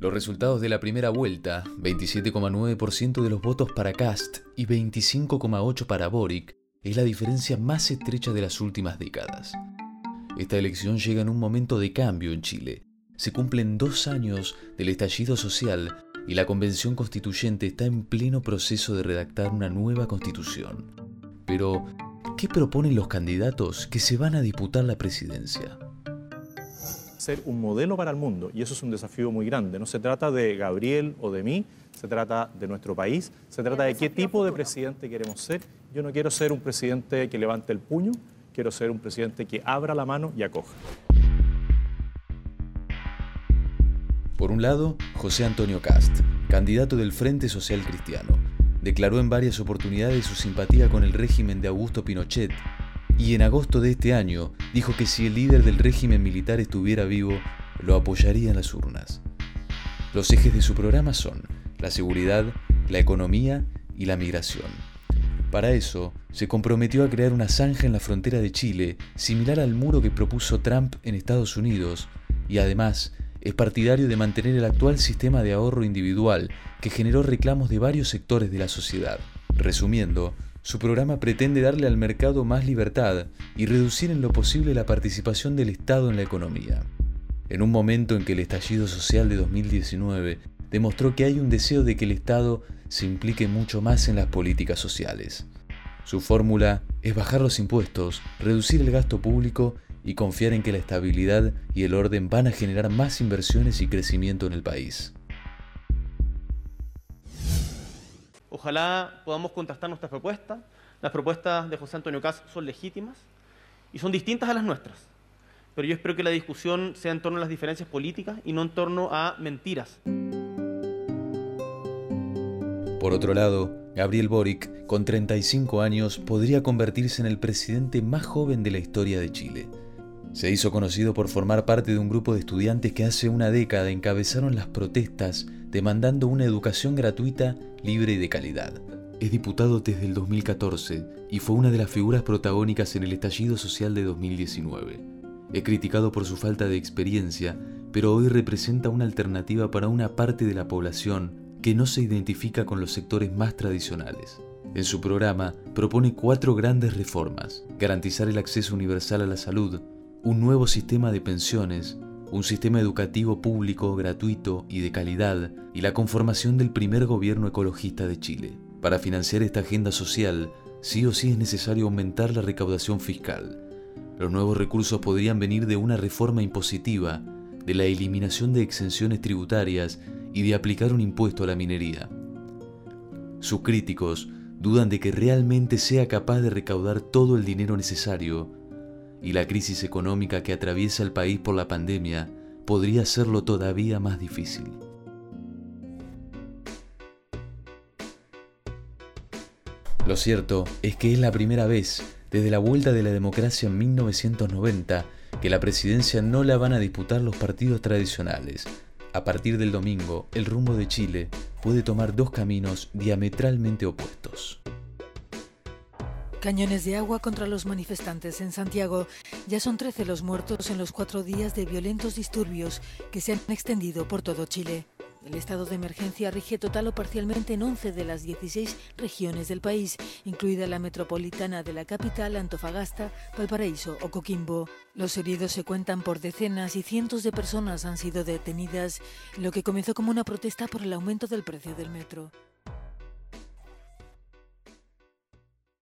Los resultados de la primera vuelta, 27,9% de los votos para Cast y 25,8% para Boric, es la diferencia más estrecha de las últimas décadas. Esta elección llega en un momento de cambio en Chile. Se cumplen dos años del estallido social y la Convención Constituyente está en pleno proceso de redactar una nueva constitución. Pero, ¿qué proponen los candidatos que se van a disputar la presidencia? Ser un modelo para el mundo y eso es un desafío muy grande. No se trata de Gabriel o de mí, se trata de nuestro país, se trata de qué tipo de presidente queremos ser. Yo no quiero ser un presidente que levante el puño, quiero ser un presidente que abra la mano y acoja. Por un lado, José Antonio Cast, candidato del Frente Social Cristiano, declaró en varias oportunidades su simpatía con el régimen de Augusto Pinochet y en agosto de este año dijo que si el líder del régimen militar estuviera vivo, lo apoyaría en las urnas. Los ejes de su programa son la seguridad, la economía y la migración. Para eso, se comprometió a crear una zanja en la frontera de Chile, similar al muro que propuso Trump en Estados Unidos, y además es partidario de mantener el actual sistema de ahorro individual que generó reclamos de varios sectores de la sociedad. Resumiendo, su programa pretende darle al mercado más libertad y reducir en lo posible la participación del Estado en la economía. En un momento en que el estallido social de 2019 demostró que hay un deseo de que el Estado se implique mucho más en las políticas sociales. Su fórmula es bajar los impuestos, reducir el gasto público y confiar en que la estabilidad y el orden van a generar más inversiones y crecimiento en el país. Ojalá podamos contrastar nuestras propuestas. Las propuestas de José Antonio Cas son legítimas y son distintas a las nuestras. Pero yo espero que la discusión sea en torno a las diferencias políticas y no en torno a mentiras. Por otro lado, Gabriel Boric, con 35 años, podría convertirse en el presidente más joven de la historia de Chile. Se hizo conocido por formar parte de un grupo de estudiantes que hace una década encabezaron las protestas demandando una educación gratuita, libre y de calidad. Es diputado desde el 2014 y fue una de las figuras protagónicas en el estallido social de 2019. Es criticado por su falta de experiencia, pero hoy representa una alternativa para una parte de la población que no se identifica con los sectores más tradicionales. En su programa propone cuatro grandes reformas, garantizar el acceso universal a la salud, un nuevo sistema de pensiones, un sistema educativo público, gratuito y de calidad, y la conformación del primer gobierno ecologista de Chile. Para financiar esta agenda social, sí o sí es necesario aumentar la recaudación fiscal. Los nuevos recursos podrían venir de una reforma impositiva, de la eliminación de exenciones tributarias y de aplicar un impuesto a la minería. Sus críticos dudan de que realmente sea capaz de recaudar todo el dinero necesario y la crisis económica que atraviesa el país por la pandemia podría hacerlo todavía más difícil. Lo cierto es que es la primera vez desde la vuelta de la democracia en 1990 que la presidencia no la van a disputar los partidos tradicionales. A partir del domingo, el rumbo de Chile puede tomar dos caminos diametralmente opuestos. Cañones de agua contra los manifestantes en Santiago. Ya son 13 los muertos en los cuatro días de violentos disturbios que se han extendido por todo Chile. El estado de emergencia rige total o parcialmente en 11 de las 16 regiones del país, incluida la metropolitana de la capital, Antofagasta, Valparaíso o Coquimbo. Los heridos se cuentan por decenas y cientos de personas han sido detenidas, lo que comenzó como una protesta por el aumento del precio del metro.